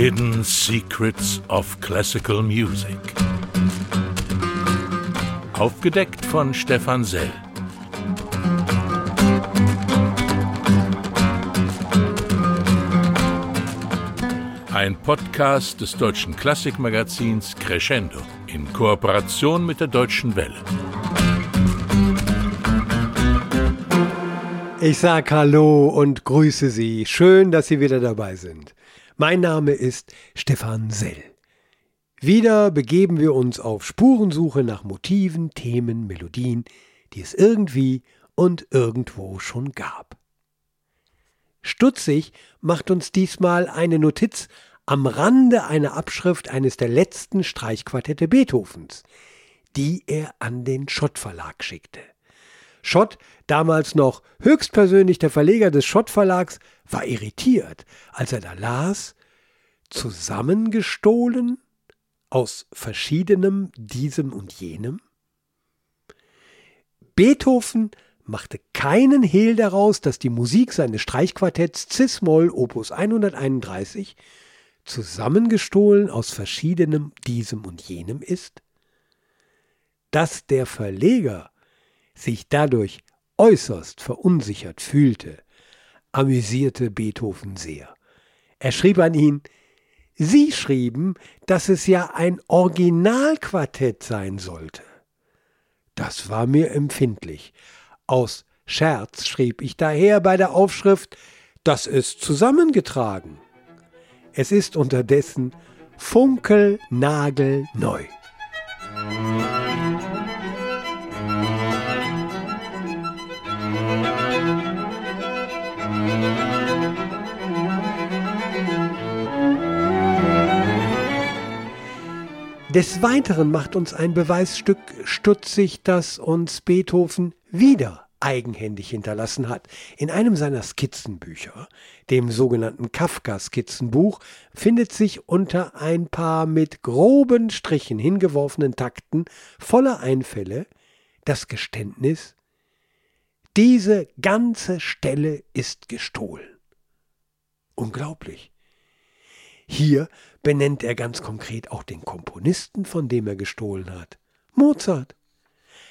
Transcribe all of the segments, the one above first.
Hidden Secrets of Classical Music. Aufgedeckt von Stefan Sell. Ein Podcast des deutschen Klassikmagazins Crescendo in Kooperation mit der Deutschen Welle. Ich sag Hallo und grüße Sie. Schön, dass Sie wieder dabei sind. Mein Name ist Stefan Sell. Wieder begeben wir uns auf Spurensuche nach Motiven, Themen, Melodien, die es irgendwie und irgendwo schon gab. Stutzig macht uns diesmal eine Notiz am Rande einer Abschrift eines der letzten Streichquartette Beethovens, die er an den Schott Verlag schickte. Schott, damals noch höchstpersönlich der Verleger des Schott Verlags, war irritiert, als er da las, zusammengestohlen aus verschiedenem diesem und jenem. Beethoven machte keinen Hehl daraus, dass die Musik seines Streichquartetts Cis-Moll Opus 131 zusammengestohlen aus verschiedenem diesem und jenem ist? Dass der Verleger sich dadurch äußerst verunsichert fühlte, amüsierte Beethoven sehr. Er schrieb an ihn, Sie schrieben, dass es ja ein Originalquartett sein sollte. Das war mir empfindlich. Aus Scherz schrieb ich daher bei der Aufschrift, das ist zusammengetragen. Es ist unterdessen funkelnagelneu. Des Weiteren macht uns ein Beweisstück stutzig, das uns Beethoven wieder eigenhändig hinterlassen hat. In einem seiner Skizzenbücher, dem sogenannten Kafka-Skizzenbuch, findet sich unter ein paar mit groben Strichen hingeworfenen Takten voller Einfälle das Geständnis, diese ganze Stelle ist gestohlen. Unglaublich. Hier benennt er ganz konkret auch den Komponisten, von dem er gestohlen hat. Mozart.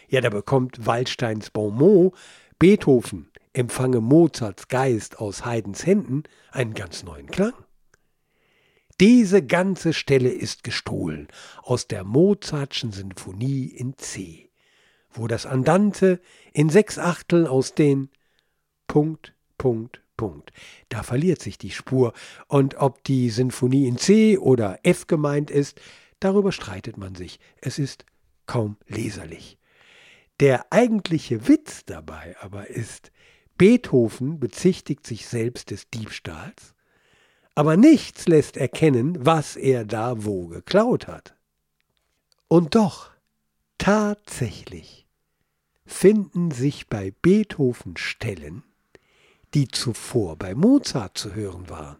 Ja, da bekommt Waldsteins Bonmot Beethoven empfange Mozarts Geist aus Haydns Händen einen ganz neuen Klang. Diese ganze Stelle ist gestohlen aus der Mozartschen Sinfonie in C, wo das Andante in sechs Achteln aus den Punkt, Punkt, Punkt. Da verliert sich die Spur. Und ob die Sinfonie in C oder F gemeint ist, darüber streitet man sich. Es ist kaum leserlich. Der eigentliche Witz dabei aber ist, Beethoven bezichtigt sich selbst des Diebstahls, aber nichts lässt erkennen, was er da wo geklaut hat. Und doch, tatsächlich, finden sich bei Beethoven Stellen, die zuvor bei Mozart zu hören waren.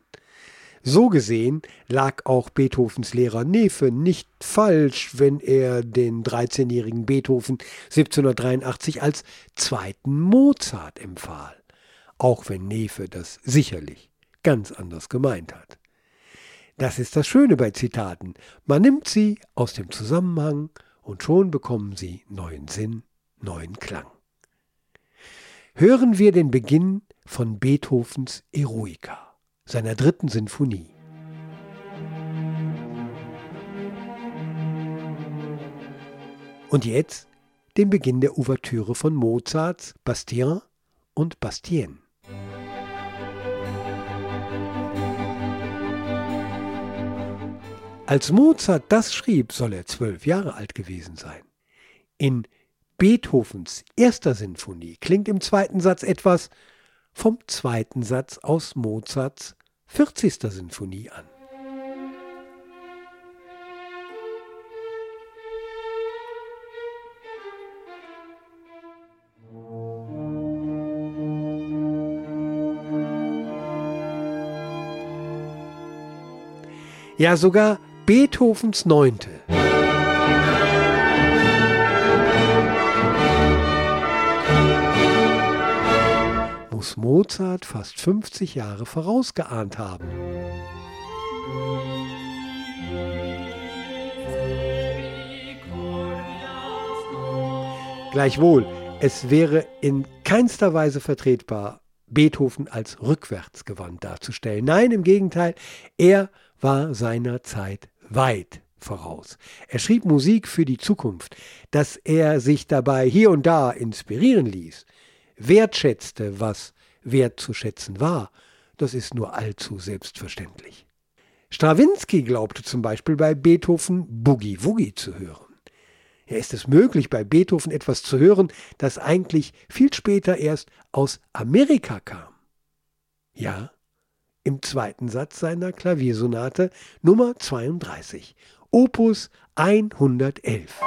So gesehen lag auch Beethovens Lehrer Nefe nicht falsch, wenn er den 13-jährigen Beethoven 1783 als zweiten Mozart empfahl, auch wenn Nefe das sicherlich ganz anders gemeint hat. Das ist das Schöne bei Zitaten. Man nimmt sie aus dem Zusammenhang und schon bekommen sie neuen Sinn, neuen Klang. Hören wir den Beginn von Beethovens Eroica, seiner dritten Sinfonie. Und jetzt den Beginn der Ouvertüre von Mozarts Bastien und Bastien. Als Mozart das schrieb, soll er zwölf Jahre alt gewesen sein. In Beethovens erster Sinfonie klingt im zweiten Satz etwas, vom zweiten Satz aus Mozarts 40. Sinfonie an. Ja, sogar Beethovens Neunte. Mozart fast 50 Jahre vorausgeahnt haben. Gleichwohl, es wäre in keinster Weise vertretbar, Beethoven als rückwärtsgewandt darzustellen. Nein, im Gegenteil, er war seiner Zeit weit voraus. Er schrieb Musik für die Zukunft, dass er sich dabei hier und da inspirieren ließ, wertschätzte, was wertzuschätzen war, das ist nur allzu selbstverständlich. Strawinski glaubte zum Beispiel bei Beethoven Boogie Woogie zu hören. Ja, ist es möglich, bei Beethoven etwas zu hören, das eigentlich viel später erst aus Amerika kam? Ja, im zweiten Satz seiner Klaviersonate Nummer 32, Opus 111.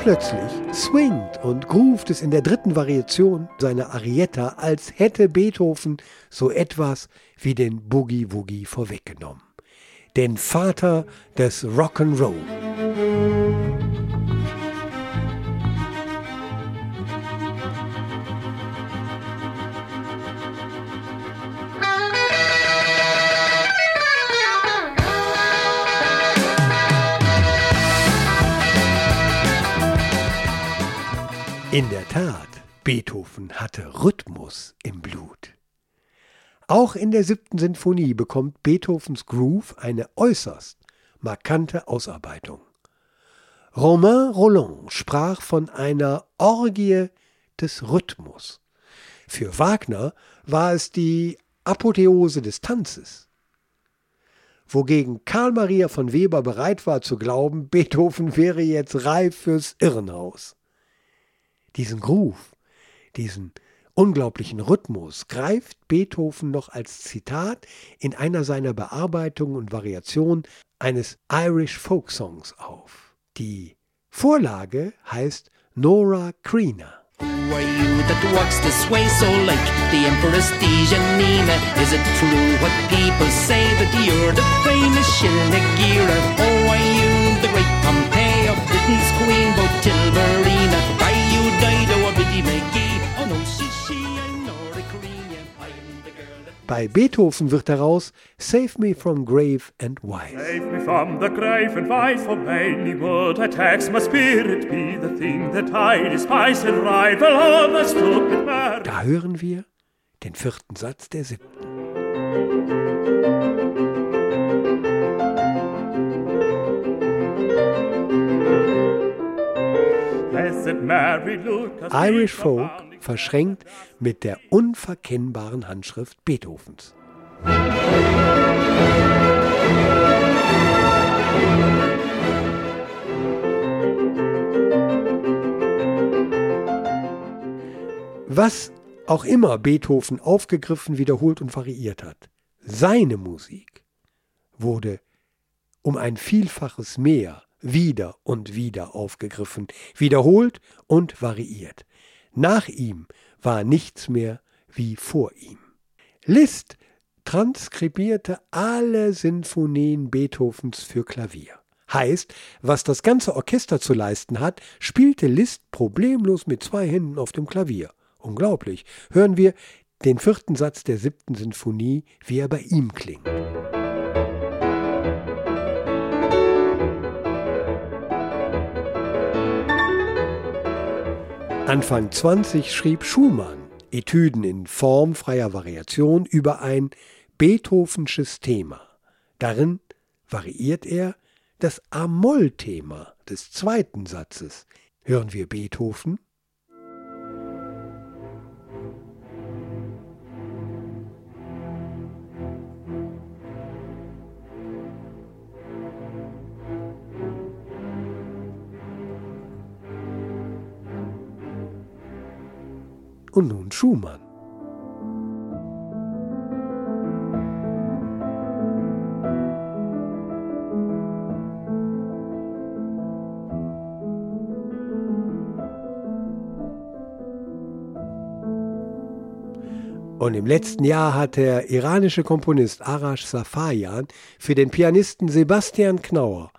Urplötzlich swingt und groovt es in der dritten Variation seiner Arietta, als hätte Beethoven so etwas wie den Boogie Woogie vorweggenommen. Den Vater des Rock'n'Roll. In der Tat, Beethoven hatte Rhythmus im Blut. Auch in der siebten Sinfonie bekommt Beethovens Groove eine äußerst markante Ausarbeitung. Romain Roland sprach von einer Orgie des Rhythmus. Für Wagner war es die Apotheose des Tanzes. Wogegen Karl Maria von Weber bereit war zu glauben, Beethoven wäre jetzt reif fürs Irrenhaus diesen Groove, diesen unglaublichen Rhythmus greift Beethoven noch als Zitat in einer seiner Bearbeitungen und Variationen eines Irish Folk Songs auf. Die Vorlage heißt Nora Creina. Who are you that walks this way so like the Empress Dijanina? Is it true what people say that you're the famous Shilnagira? Oh, Bei Beethoven wird daraus Save me from grave and wise. Save me from the grave and wise, for many would attacks my spirit be the thing that I despise and rival all the stupid man. Da hören wir den vierten Satz der siebten. Irish Folk verschränkt mit der unverkennbaren Handschrift Beethovens. Was auch immer Beethoven aufgegriffen, wiederholt und variiert hat, seine Musik wurde um ein Vielfaches mehr wieder und wieder aufgegriffen, wiederholt und variiert. Nach ihm war nichts mehr wie vor ihm. Liszt transkribierte alle Sinfonien Beethovens für Klavier. Heißt, was das ganze Orchester zu leisten hat, spielte Liszt problemlos mit zwei Händen auf dem Klavier. Unglaublich. Hören wir den vierten Satz der siebten Sinfonie, wie er bei ihm klingt. Anfang 20 schrieb Schumann Etüden in formfreier Variation über ein Beethovensches Thema. Darin variiert er das A-Moll-Thema des zweiten Satzes. Hören wir Beethoven Schumann. Und im letzten Jahr hat der iranische Komponist Arash Safayan für den Pianisten Sebastian Knauer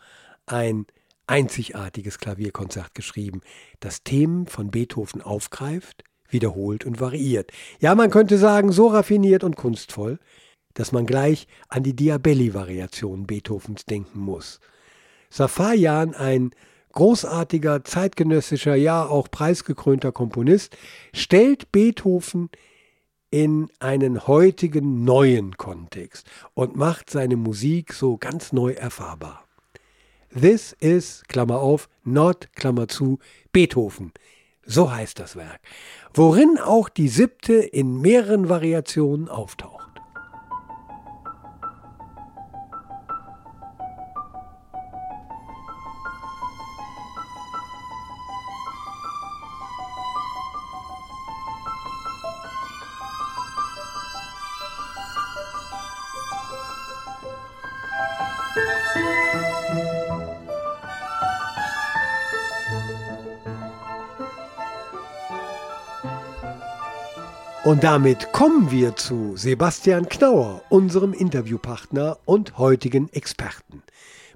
ein einzigartiges Klavierkonzert geschrieben, das Themen von Beethoven aufgreift, wiederholt und variiert. Ja, man könnte sagen, so raffiniert und kunstvoll, dass man gleich an die Diabelli-Variationen Beethovens denken muss. Safayan, ein großartiger, zeitgenössischer, ja auch preisgekrönter Komponist, stellt Beethoven in einen heutigen neuen Kontext und macht seine Musik so ganz neu erfahrbar. This is, Klammer auf, not, Klammer zu, Beethoven. So heißt das Werk, worin auch die siebte in mehreren Variationen auftaucht. Und damit kommen wir zu Sebastian Knauer, unserem Interviewpartner und heutigen Experten.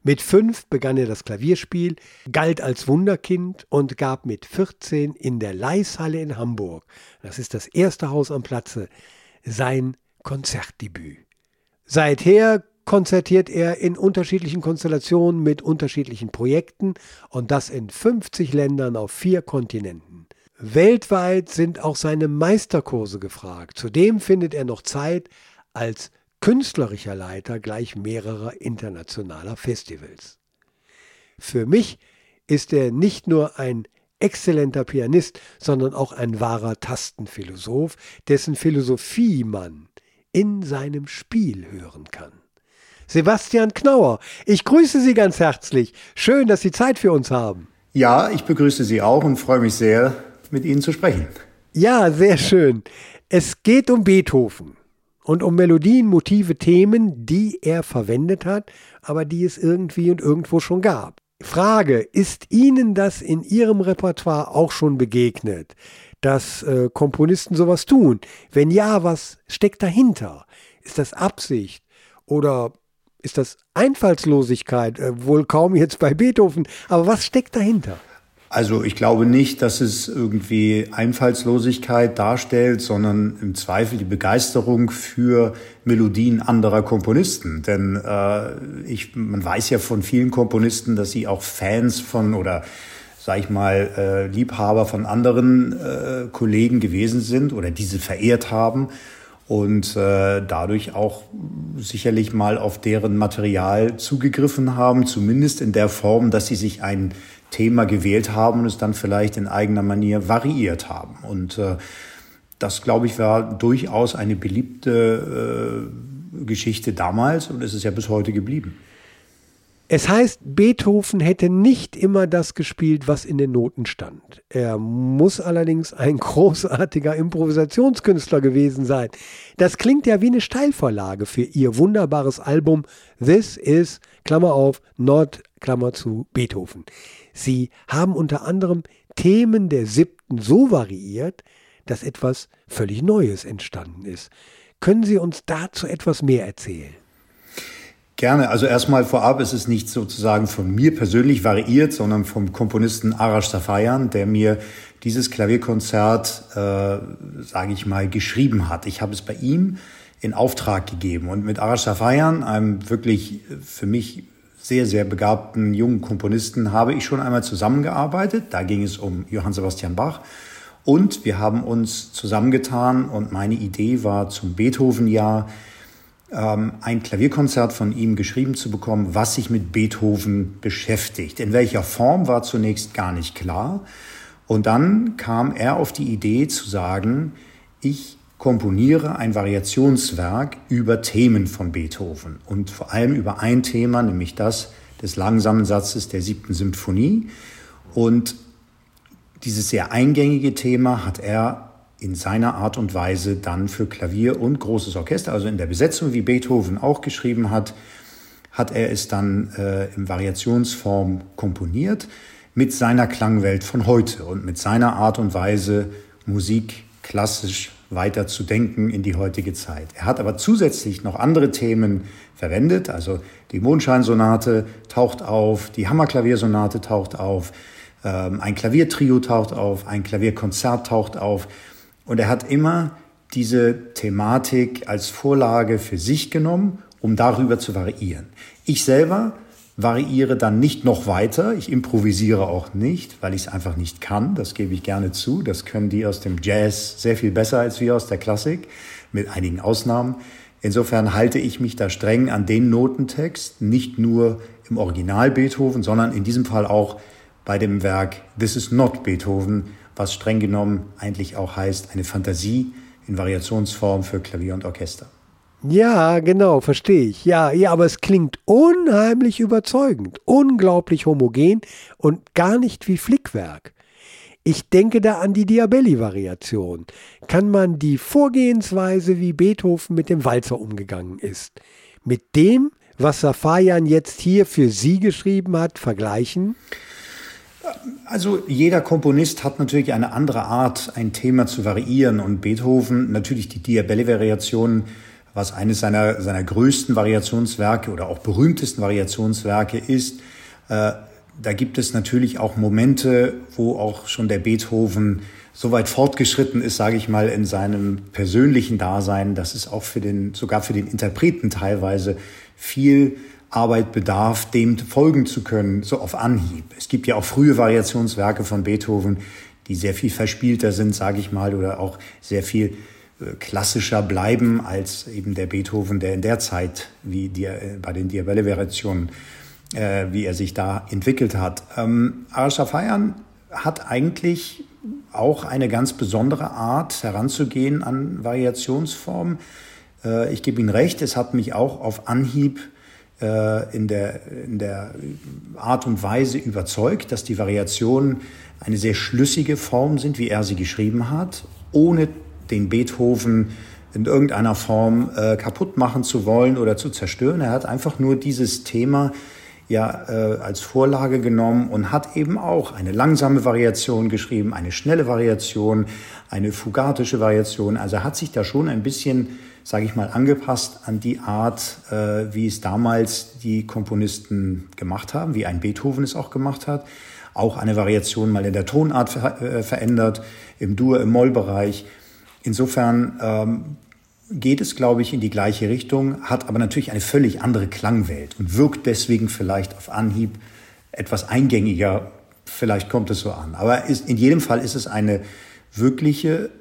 Mit fünf begann er das Klavierspiel, galt als Wunderkind und gab mit 14 in der Leishalle in Hamburg, das ist das erste Haus am Platze, sein Konzertdebüt. Seither konzertiert er in unterschiedlichen Konstellationen mit unterschiedlichen Projekten und das in 50 Ländern auf vier Kontinenten. Weltweit sind auch seine Meisterkurse gefragt. Zudem findet er noch Zeit als künstlerischer Leiter gleich mehrerer internationaler Festivals. Für mich ist er nicht nur ein exzellenter Pianist, sondern auch ein wahrer Tastenphilosoph, dessen Philosophie man in seinem Spiel hören kann. Sebastian Knauer, ich grüße Sie ganz herzlich. Schön, dass Sie Zeit für uns haben. Ja, ich begrüße Sie auch und freue mich sehr, mit Ihnen zu sprechen. Ja, sehr schön. Es geht um Beethoven und um Melodien, Motive, Themen, die er verwendet hat, aber die es irgendwie und irgendwo schon gab. Frage, ist Ihnen das in Ihrem Repertoire auch schon begegnet, dass äh, Komponisten sowas tun? Wenn ja, was steckt dahinter? Ist das Absicht oder ist das Einfallslosigkeit? Äh, wohl kaum jetzt bei Beethoven, aber was steckt dahinter? Also ich glaube nicht, dass es irgendwie Einfallslosigkeit darstellt, sondern im Zweifel die Begeisterung für Melodien anderer Komponisten. Denn äh, ich, man weiß ja von vielen Komponisten, dass sie auch Fans von oder sag ich mal, äh, Liebhaber von anderen äh, Kollegen gewesen sind oder diese verehrt haben und äh, dadurch auch sicherlich mal auf deren Material zugegriffen haben, zumindest in der Form, dass sie sich ein Thema gewählt haben und es dann vielleicht in eigener Manier variiert haben. Und äh, das, glaube ich, war durchaus eine beliebte äh, Geschichte damals und es ist ja bis heute geblieben. Es heißt, Beethoven hätte nicht immer das gespielt, was in den Noten stand. Er muss allerdings ein großartiger Improvisationskünstler gewesen sein. Das klingt ja wie eine Steilvorlage für ihr wunderbares Album This is, Klammer auf, Not, Klammer zu, Beethoven. Sie haben unter anderem Themen der siebten so variiert, dass etwas völlig Neues entstanden ist. Können Sie uns dazu etwas mehr erzählen? Gerne. Also erstmal vorab ist es nicht sozusagen von mir persönlich variiert, sondern vom Komponisten Arash Safayan, der mir dieses Klavierkonzert, äh, sage ich mal, geschrieben hat. Ich habe es bei ihm in Auftrag gegeben und mit Arash Safayan, einem wirklich für mich sehr, sehr begabten jungen Komponisten habe ich schon einmal zusammengearbeitet. Da ging es um Johann Sebastian Bach. Und wir haben uns zusammengetan und meine Idee war zum Beethoven-Jahr ähm, ein Klavierkonzert von ihm geschrieben zu bekommen, was sich mit Beethoven beschäftigt. In welcher Form war zunächst gar nicht klar. Und dann kam er auf die Idee zu sagen, ich komponiere ein Variationswerk über Themen von Beethoven und vor allem über ein Thema, nämlich das des langsamen Satzes der siebten Symphonie. Und dieses sehr eingängige Thema hat er in seiner Art und Weise dann für Klavier und großes Orchester, also in der Besetzung, wie Beethoven auch geschrieben hat, hat er es dann äh, in Variationsform komponiert mit seiner Klangwelt von heute und mit seiner Art und Weise Musik klassisch weiter zu denken in die heutige Zeit. Er hat aber zusätzlich noch andere Themen verwendet, also die Mondscheinsonate taucht auf, die Hammerklaviersonate taucht auf, ähm, ein Klaviertrio taucht auf, ein Klavierkonzert taucht auf und er hat immer diese Thematik als Vorlage für sich genommen, um darüber zu variieren. Ich selber variiere dann nicht noch weiter. Ich improvisiere auch nicht, weil ich es einfach nicht kann. Das gebe ich gerne zu. Das können die aus dem Jazz sehr viel besser als wir aus der Klassik, mit einigen Ausnahmen. Insofern halte ich mich da streng an den Notentext, nicht nur im Original Beethoven, sondern in diesem Fall auch bei dem Werk This is not Beethoven, was streng genommen eigentlich auch heißt eine Fantasie in Variationsform für Klavier und Orchester. Ja, genau, verstehe ich. Ja, ja, aber es klingt unheimlich überzeugend, unglaublich homogen und gar nicht wie Flickwerk. Ich denke da an die Diabelli-Variation. Kann man die Vorgehensweise, wie Beethoven mit dem Walzer umgegangen ist, mit dem, was Safayan jetzt hier für Sie geschrieben hat, vergleichen? Also jeder Komponist hat natürlich eine andere Art, ein Thema zu variieren und Beethoven natürlich die Diabelli-Variationen was eines seiner, seiner größten Variationswerke oder auch berühmtesten Variationswerke ist. Äh, da gibt es natürlich auch Momente, wo auch schon der Beethoven so weit fortgeschritten ist, sage ich mal, in seinem persönlichen Dasein, dass es auch für den, sogar für den Interpreten teilweise viel Arbeit bedarf, dem folgen zu können, so auf Anhieb. Es gibt ja auch frühe Variationswerke von Beethoven, die sehr viel verspielter sind, sage ich mal, oder auch sehr viel klassischer bleiben als eben der Beethoven, der in der Zeit, wie die, äh, bei den Diabelle-Variationen, äh, wie er sich da entwickelt hat. Ähm, Arashafayan hat eigentlich auch eine ganz besondere Art heranzugehen an Variationsformen. Äh, ich gebe Ihnen recht, es hat mich auch auf Anhieb äh, in, der, in der Art und Weise überzeugt, dass die Variationen eine sehr schlüssige Form sind, wie er sie geschrieben hat, ohne den Beethoven in irgendeiner Form äh, kaputt machen zu wollen oder zu zerstören. Er hat einfach nur dieses Thema ja äh, als Vorlage genommen und hat eben auch eine langsame Variation geschrieben, eine schnelle Variation, eine fugatische Variation. Also hat sich da schon ein bisschen, sage ich mal, angepasst an die Art, äh, wie es damals die Komponisten gemacht haben, wie ein Beethoven es auch gemacht hat. Auch eine Variation mal in der Tonart ver äh, verändert, im Dur, im Mollbereich. Insofern ähm, geht es, glaube ich, in die gleiche Richtung, hat aber natürlich eine völlig andere Klangwelt und wirkt deswegen vielleicht auf Anhieb etwas eingängiger. Vielleicht kommt es so an. Aber ist, in jedem Fall ist es eine wirkliche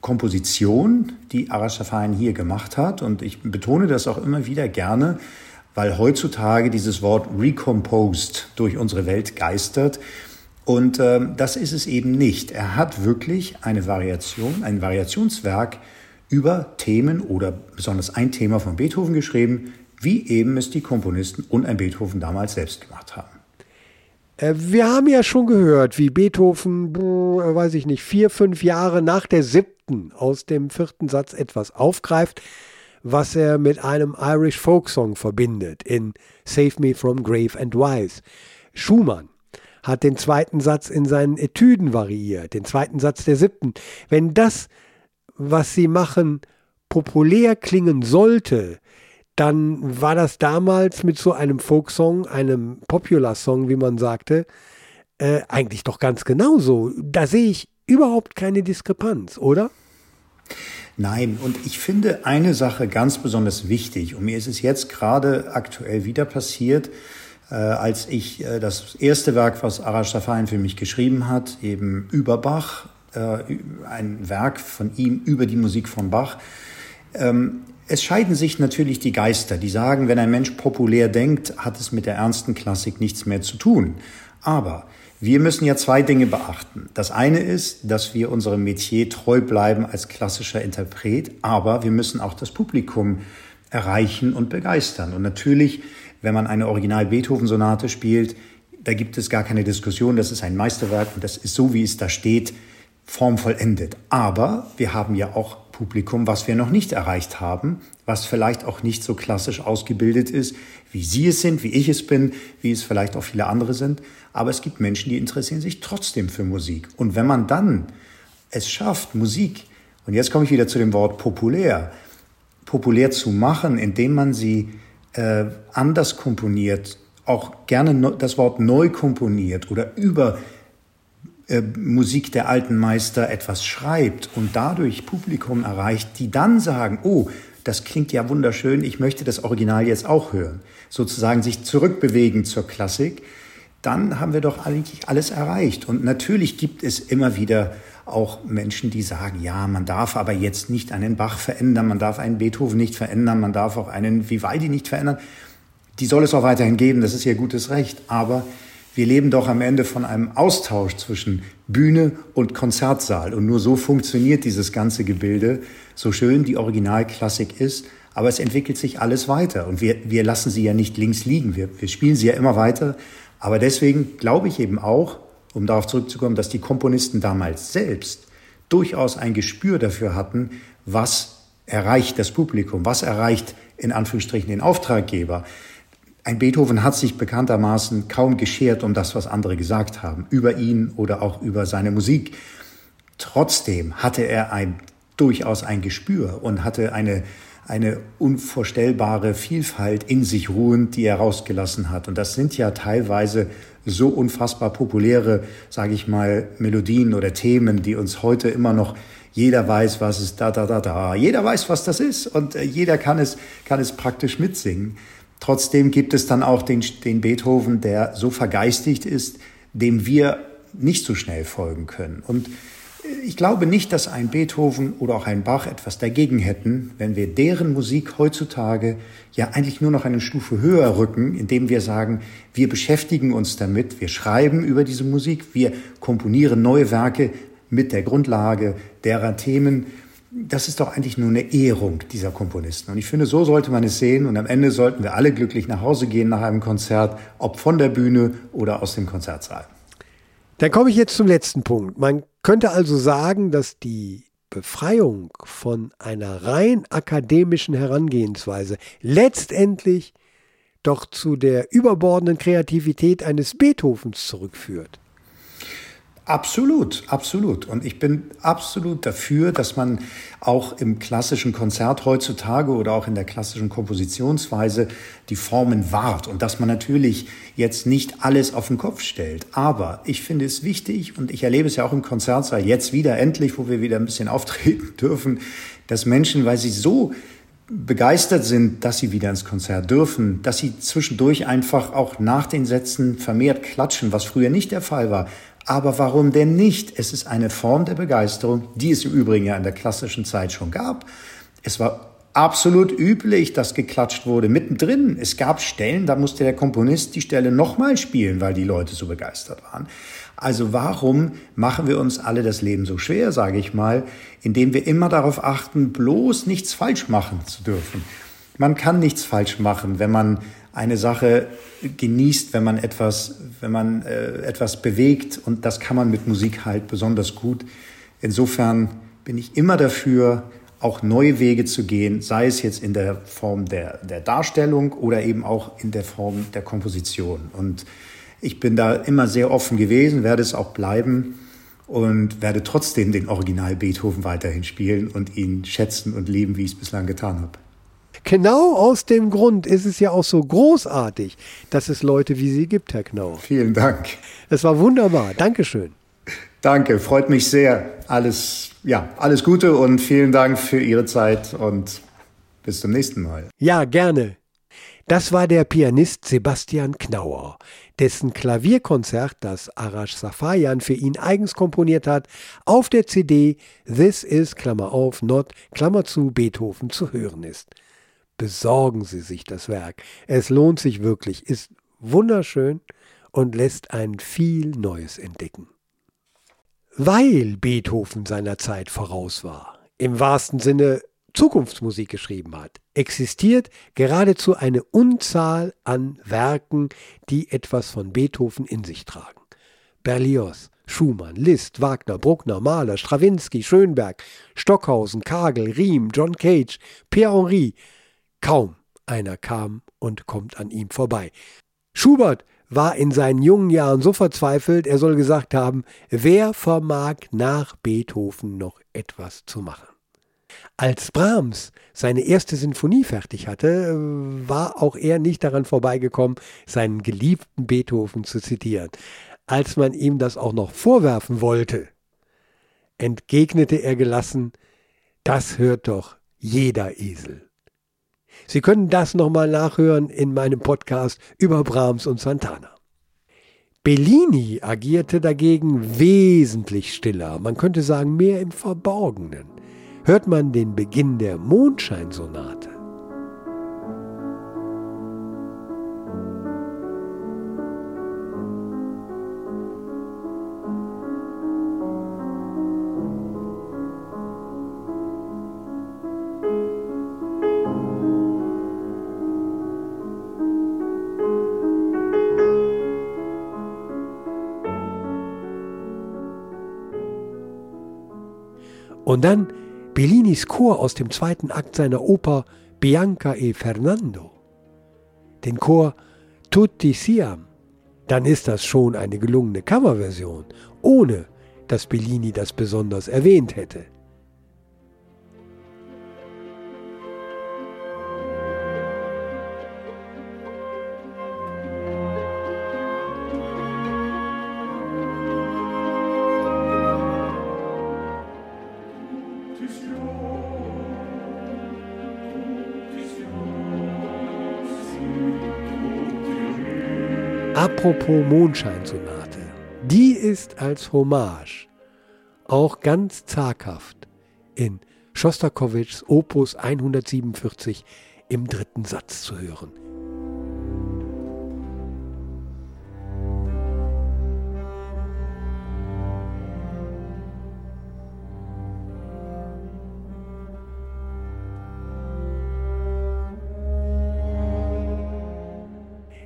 Komposition, die Arash Safayan hier gemacht hat. Und ich betone das auch immer wieder gerne, weil heutzutage dieses Wort recomposed durch unsere Welt geistert. Und äh, das ist es eben nicht. Er hat wirklich eine Variation, ein Variationswerk über Themen oder besonders ein Thema von Beethoven geschrieben, wie eben es die Komponisten und ein Beethoven damals selbst gemacht haben. Äh, wir haben ja schon gehört, wie Beethoven, weiß ich nicht, vier, fünf Jahre nach der siebten aus dem vierten Satz etwas aufgreift, was er mit einem Irish Folksong verbindet in Save Me from Grave and Wise. Schumann hat den zweiten Satz in seinen Etüden variiert, den zweiten Satz der siebten. Wenn das, was sie machen, populär klingen sollte, dann war das damals mit so einem Folksong, einem Popular-Song, wie man sagte, äh, eigentlich doch ganz genauso. Da sehe ich überhaupt keine Diskrepanz, oder? Nein, und ich finde eine Sache ganz besonders wichtig, und mir ist es jetzt gerade aktuell wieder passiert, als ich äh, das erste Werk, was Arash Safayan für mich geschrieben hat, eben über Bach, äh, ein Werk von ihm über die Musik von Bach. Ähm, es scheiden sich natürlich die Geister, die sagen, wenn ein Mensch populär denkt, hat es mit der ernsten Klassik nichts mehr zu tun. Aber wir müssen ja zwei Dinge beachten. Das eine ist, dass wir unserem Metier treu bleiben als klassischer Interpret, aber wir müssen auch das Publikum erreichen und begeistern. Und natürlich wenn man eine Original-Beethoven-Sonate spielt, da gibt es gar keine Diskussion, das ist ein Meisterwerk und das ist so, wie es da steht, formvollendet. Aber wir haben ja auch Publikum, was wir noch nicht erreicht haben, was vielleicht auch nicht so klassisch ausgebildet ist, wie Sie es sind, wie ich es bin, wie es vielleicht auch viele andere sind. Aber es gibt Menschen, die interessieren sich trotzdem für Musik. Und wenn man dann es schafft, Musik Und jetzt komme ich wieder zu dem Wort populär. Populär zu machen, indem man sie äh, anders komponiert, auch gerne das Wort neu komponiert oder über äh, Musik der alten Meister etwas schreibt und dadurch Publikum erreicht, die dann sagen, oh, das klingt ja wunderschön, ich möchte das Original jetzt auch hören. Sozusagen sich zurückbewegen zur Klassik, dann haben wir doch eigentlich alles erreicht. Und natürlich gibt es immer wieder auch Menschen, die sagen, ja, man darf aber jetzt nicht einen Bach verändern, man darf einen Beethoven nicht verändern, man darf auch einen Vivaldi nicht verändern. Die soll es auch weiterhin geben, das ist ihr gutes Recht. Aber wir leben doch am Ende von einem Austausch zwischen Bühne und Konzertsaal. Und nur so funktioniert dieses ganze Gebilde, so schön die Originalklassik ist. Aber es entwickelt sich alles weiter. Und wir, wir lassen sie ja nicht links liegen. Wir, wir spielen sie ja immer weiter. Aber deswegen glaube ich eben auch, um darauf zurückzukommen, dass die Komponisten damals selbst durchaus ein Gespür dafür hatten, was erreicht das Publikum, was erreicht in Anführungsstrichen den Auftraggeber. Ein Beethoven hat sich bekanntermaßen kaum geschert um das, was andere gesagt haben, über ihn oder auch über seine Musik. Trotzdem hatte er ein, durchaus ein Gespür und hatte eine, eine unvorstellbare Vielfalt in sich ruhend, die er rausgelassen hat. Und das sind ja teilweise so unfassbar populäre, sage ich mal, Melodien oder Themen, die uns heute immer noch jeder weiß, was es da da da da. Jeder weiß, was das ist und äh, jeder kann es kann es praktisch mitsingen. Trotzdem gibt es dann auch den, den Beethoven, der so vergeistigt ist, dem wir nicht so schnell folgen können. Und ich glaube nicht, dass ein Beethoven oder auch ein Bach etwas dagegen hätten, wenn wir deren Musik heutzutage ja eigentlich nur noch eine Stufe höher rücken, indem wir sagen, wir beschäftigen uns damit, wir schreiben über diese Musik, wir komponieren neue Werke mit der Grundlage derer Themen, das ist doch eigentlich nur eine Ehrung dieser Komponisten. Und ich finde, so sollte man es sehen. Und am Ende sollten wir alle glücklich nach Hause gehen nach einem Konzert, ob von der Bühne oder aus dem Konzertsaal. Dann komme ich jetzt zum letzten Punkt. Man könnte also sagen, dass die Befreiung von einer rein akademischen Herangehensweise letztendlich doch zu der überbordenden Kreativität eines Beethovens zurückführt. Absolut, absolut. Und ich bin absolut dafür, dass man auch im klassischen Konzert heutzutage oder auch in der klassischen Kompositionsweise die Formen wahrt und dass man natürlich jetzt nicht alles auf den Kopf stellt. Aber ich finde es wichtig und ich erlebe es ja auch im Konzertsaal jetzt wieder endlich, wo wir wieder ein bisschen auftreten dürfen, dass Menschen, weil sie so begeistert sind, dass sie wieder ins Konzert dürfen, dass sie zwischendurch einfach auch nach den Sätzen vermehrt klatschen, was früher nicht der Fall war. Aber warum denn nicht? Es ist eine Form der Begeisterung, die es im Übrigen ja in der klassischen Zeit schon gab. Es war absolut üblich, dass geklatscht wurde mittendrin. Es gab Stellen, da musste der Komponist die Stelle nochmal spielen, weil die Leute so begeistert waren. Also warum machen wir uns alle das Leben so schwer, sage ich mal, indem wir immer darauf achten, bloß nichts falsch machen zu dürfen. Man kann nichts falsch machen, wenn man eine Sache genießt, wenn man etwas, wenn man äh, etwas bewegt und das kann man mit Musik halt besonders gut. Insofern bin ich immer dafür, auch neue Wege zu gehen, sei es jetzt in der Form der, der Darstellung oder eben auch in der Form der Komposition. Und ich bin da immer sehr offen gewesen, werde es auch bleiben und werde trotzdem den Original Beethoven weiterhin spielen und ihn schätzen und lieben, wie ich es bislang getan habe. Genau aus dem Grund ist es ja auch so großartig, dass es Leute wie Sie gibt, Herr Knauer. Vielen Dank. Es war wunderbar. Dankeschön. Danke, freut mich sehr. Alles, ja, alles Gute und vielen Dank für Ihre Zeit und bis zum nächsten Mal. Ja, gerne. Das war der Pianist Sebastian Knauer, dessen Klavierkonzert, das Arash Safayan für ihn eigens komponiert hat, auf der CD This is Klammer auf Not Klammer zu Beethoven zu hören ist besorgen Sie sich das Werk. Es lohnt sich wirklich, ist wunderschön und lässt einen viel Neues entdecken. Weil Beethoven seiner Zeit voraus war, im wahrsten Sinne Zukunftsmusik geschrieben hat, existiert geradezu eine Unzahl an Werken, die etwas von Beethoven in sich tragen. Berlioz, Schumann, Liszt, Wagner, Bruckner, Mahler, Strawinski, Schönberg, Stockhausen, Kagel, Riem, John Cage, Pierre Henry, Kaum einer kam und kommt an ihm vorbei. Schubert war in seinen jungen Jahren so verzweifelt, er soll gesagt haben, wer vermag nach Beethoven noch etwas zu machen. Als Brahms seine erste Sinfonie fertig hatte, war auch er nicht daran vorbeigekommen, seinen geliebten Beethoven zu zitieren. Als man ihm das auch noch vorwerfen wollte, entgegnete er gelassen, das hört doch jeder Esel. Sie können das nochmal nachhören in meinem Podcast über Brahms und Santana. Bellini agierte dagegen wesentlich stiller, man könnte sagen mehr im Verborgenen. Hört man den Beginn der Mondscheinsonate, Und dann Bellinis Chor aus dem zweiten Akt seiner Oper Bianca e Fernando. Den Chor Tutti Siam. Dann ist das schon eine gelungene Coverversion, ohne dass Bellini das besonders erwähnt hätte. Apropos Mondscheinsonate. Die ist als Hommage auch ganz zaghaft in Schostakowitschs Opus 147 im dritten Satz zu hören.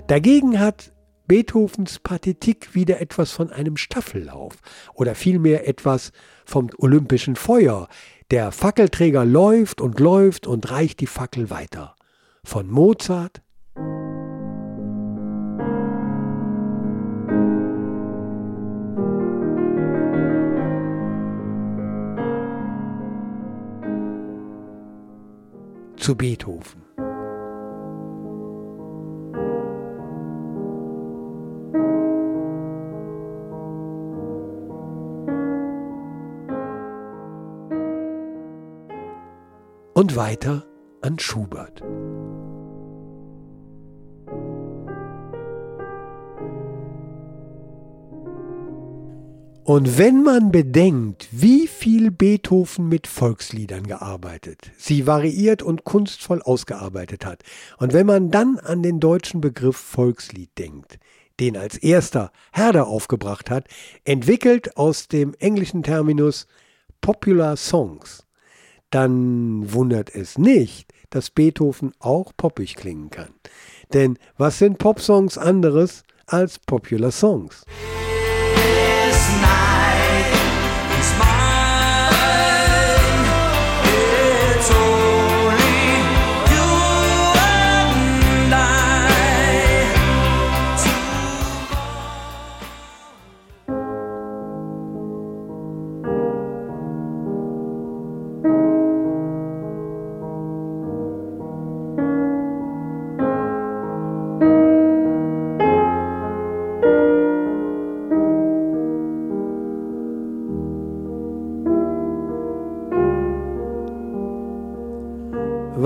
Dagegen hat Beethovens Partitik wieder etwas von einem Staffellauf oder vielmehr etwas vom olympischen Feuer. Der Fackelträger läuft und läuft und reicht die Fackel weiter. Von Mozart zu Beethoven. Und weiter an Schubert. Und wenn man bedenkt, wie viel Beethoven mit Volksliedern gearbeitet, sie variiert und kunstvoll ausgearbeitet hat, und wenn man dann an den deutschen Begriff Volkslied denkt, den als erster Herder aufgebracht hat, entwickelt aus dem englischen Terminus Popular Songs, dann wundert es nicht, dass Beethoven auch poppig klingen kann. Denn was sind Popsongs anderes als Popular Songs?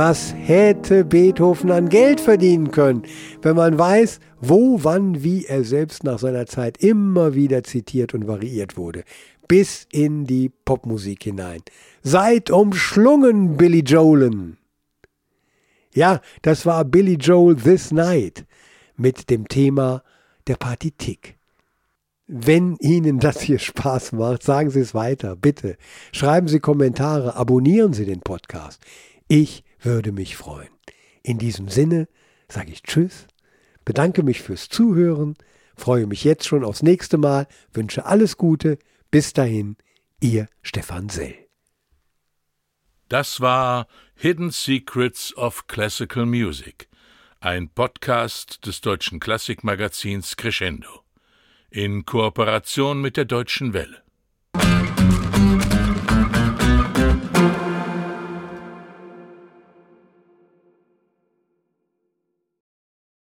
Was hätte Beethoven an Geld verdienen können, wenn man weiß, wo, wann, wie er selbst nach seiner Zeit immer wieder zitiert und variiert wurde, bis in die Popmusik hinein. Seid umschlungen, Billy Joelen! Ja, das war Billy Joel This Night mit dem Thema der Partitik. Wenn Ihnen das hier Spaß macht, sagen Sie es weiter, bitte. Schreiben Sie Kommentare, abonnieren Sie den Podcast. Ich würde mich freuen. In diesem Sinne sage ich Tschüss, bedanke mich fürs Zuhören, freue mich jetzt schon aufs nächste Mal, wünsche alles Gute. Bis dahin, Ihr Stefan Sell. Das war Hidden Secrets of Classical Music, ein Podcast des deutschen Klassikmagazins Crescendo in Kooperation mit der Deutschen Welle.